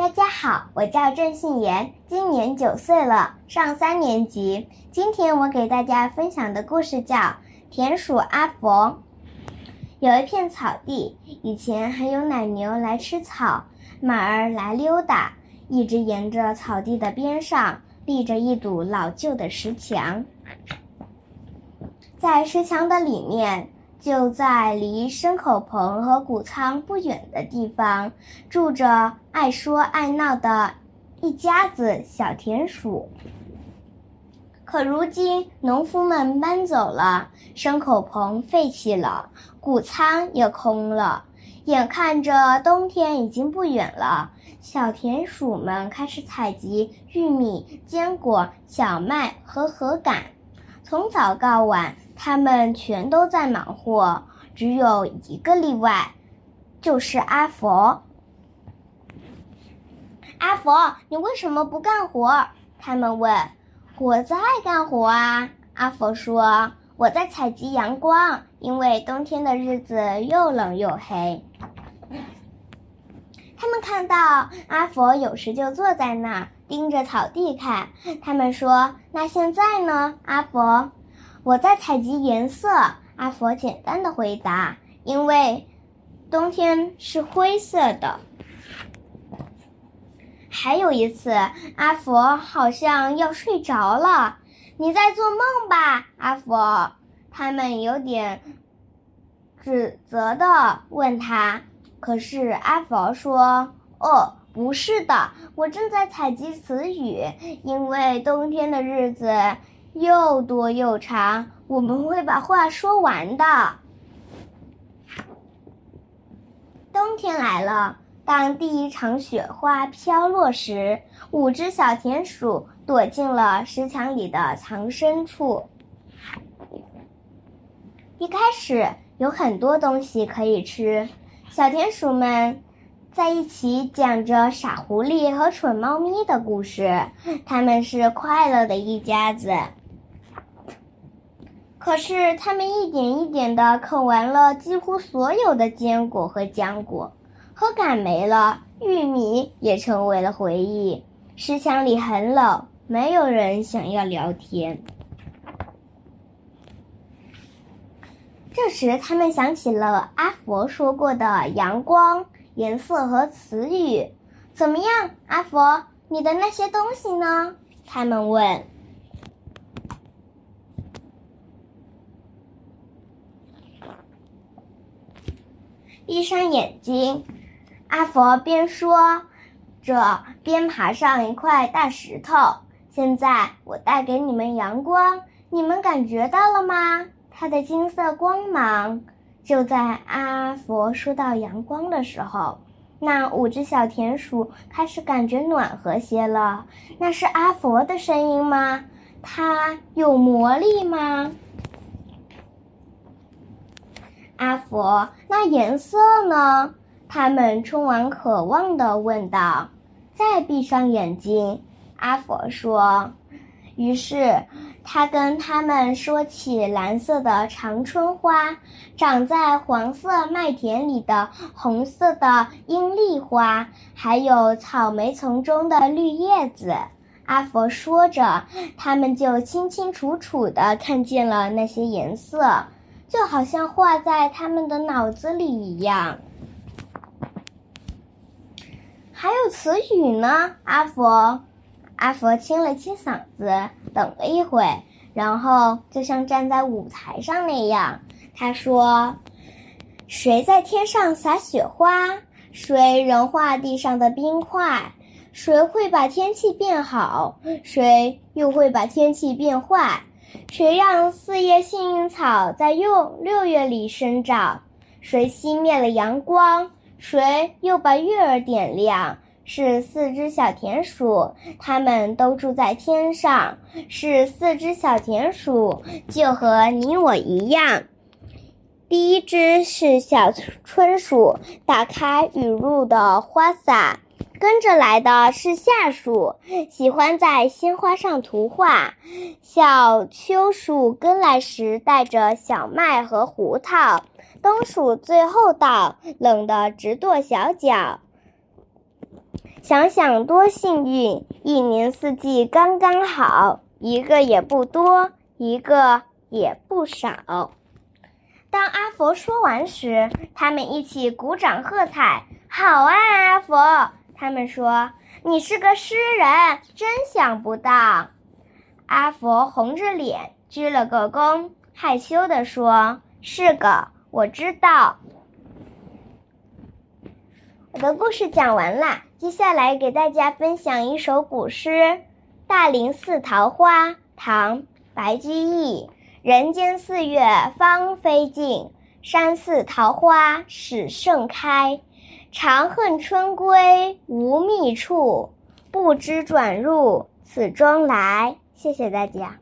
大家好，我叫郑信言，今年九岁了，上三年级。今天我给大家分享的故事叫《田鼠阿佛》。有一片草地，以前还有奶牛来吃草，马儿来溜达。一直沿着草地的边上立着一堵老旧的石墙，在石墙的里面。就在离牲口棚和谷仓不远的地方，住着爱说爱闹的一家子小田鼠。可如今，农夫们搬走了，牲口棚废弃了，谷仓也空了。眼看着冬天已经不远了，小田鼠们开始采集玉米、坚果、小麦和禾秆。从早到晚，他们全都在忙活，只有一个例外，就是阿佛。阿佛，你为什么不干活？他们问。我在干活啊，阿佛说。我在采集阳光，因为冬天的日子又冷又黑。他们看到阿佛有时就坐在那儿。盯着草地看，他们说：“那现在呢，阿佛？”我在采集颜色。阿佛简单的回答：“因为冬天是灰色的。”还有一次，阿佛好像要睡着了。你在做梦吧，阿佛？他们有点指责的问他。可是阿佛说：“哦。”不是的，我正在采集词语，因为冬天的日子又多又长，我们会把话说完的。冬天来了，当第一场雪花飘落时，五只小田鼠躲进了石墙里的藏身处。一开始有很多东西可以吃，小田鼠们。在一起讲着傻狐狸和蠢猫咪的故事，他们是快乐的一家子。可是，他们一点一点的啃完了几乎所有的坚果和浆果，禾秆没了，玉米也成为了回忆。石墙里很冷，没有人想要聊天。这时，他们想起了阿佛说过的阳光。颜色和词语怎么样，阿佛？你的那些东西呢？他们问。闭上眼睛，阿佛边说着边爬上一块大石头。现在我带给你们阳光，你们感觉到了吗？它的金色光芒。就在阿佛说到阳光的时候，那五只小田鼠开始感觉暖和些了。那是阿佛的声音吗？它有魔力吗？阿佛，那颜色呢？他们充满渴望的问道。再闭上眼睛，阿佛说。于是。他跟他们说起蓝色的长春花，长在黄色麦田里的红色的罂粟花，还有草莓丛中的绿叶子。阿佛说着，他们就清清楚楚地看见了那些颜色，就好像画在他们的脑子里一样。还有词语呢，阿佛。阿佛清了清嗓子，等了一会，然后就像站在舞台上那样，他说：“谁在天上撒雪花？谁融化地上的冰块？谁会把天气变好？谁又会把天气变坏？谁让四叶幸运草在六六月里生长？谁熄灭了阳光？谁又把月儿点亮？”是四只小田鼠，它们都住在天上。是四只小田鼠，就和你我一样。第一只是小春鼠，打开雨露的花洒；跟着来的是夏鼠，喜欢在鲜花上涂画。小秋鼠跟来时带着小麦和胡桃。冬鼠最后到，冷得直跺小脚。想想多幸运，一年四季刚刚好，一个也不多，一个也不少。当阿佛说完时，他们一起鼓掌喝彩。好啊，阿佛！他们说：“你是个诗人，真想不到。”阿佛红着脸鞠了个躬，害羞地说：“是个，我知道。”我的故事讲完了，接下来给大家分享一首古诗《大林寺桃花》，唐·白居易。人间四月芳菲尽，山寺桃花始盛开。长恨春归无觅处，不知转入此中来。谢谢大家。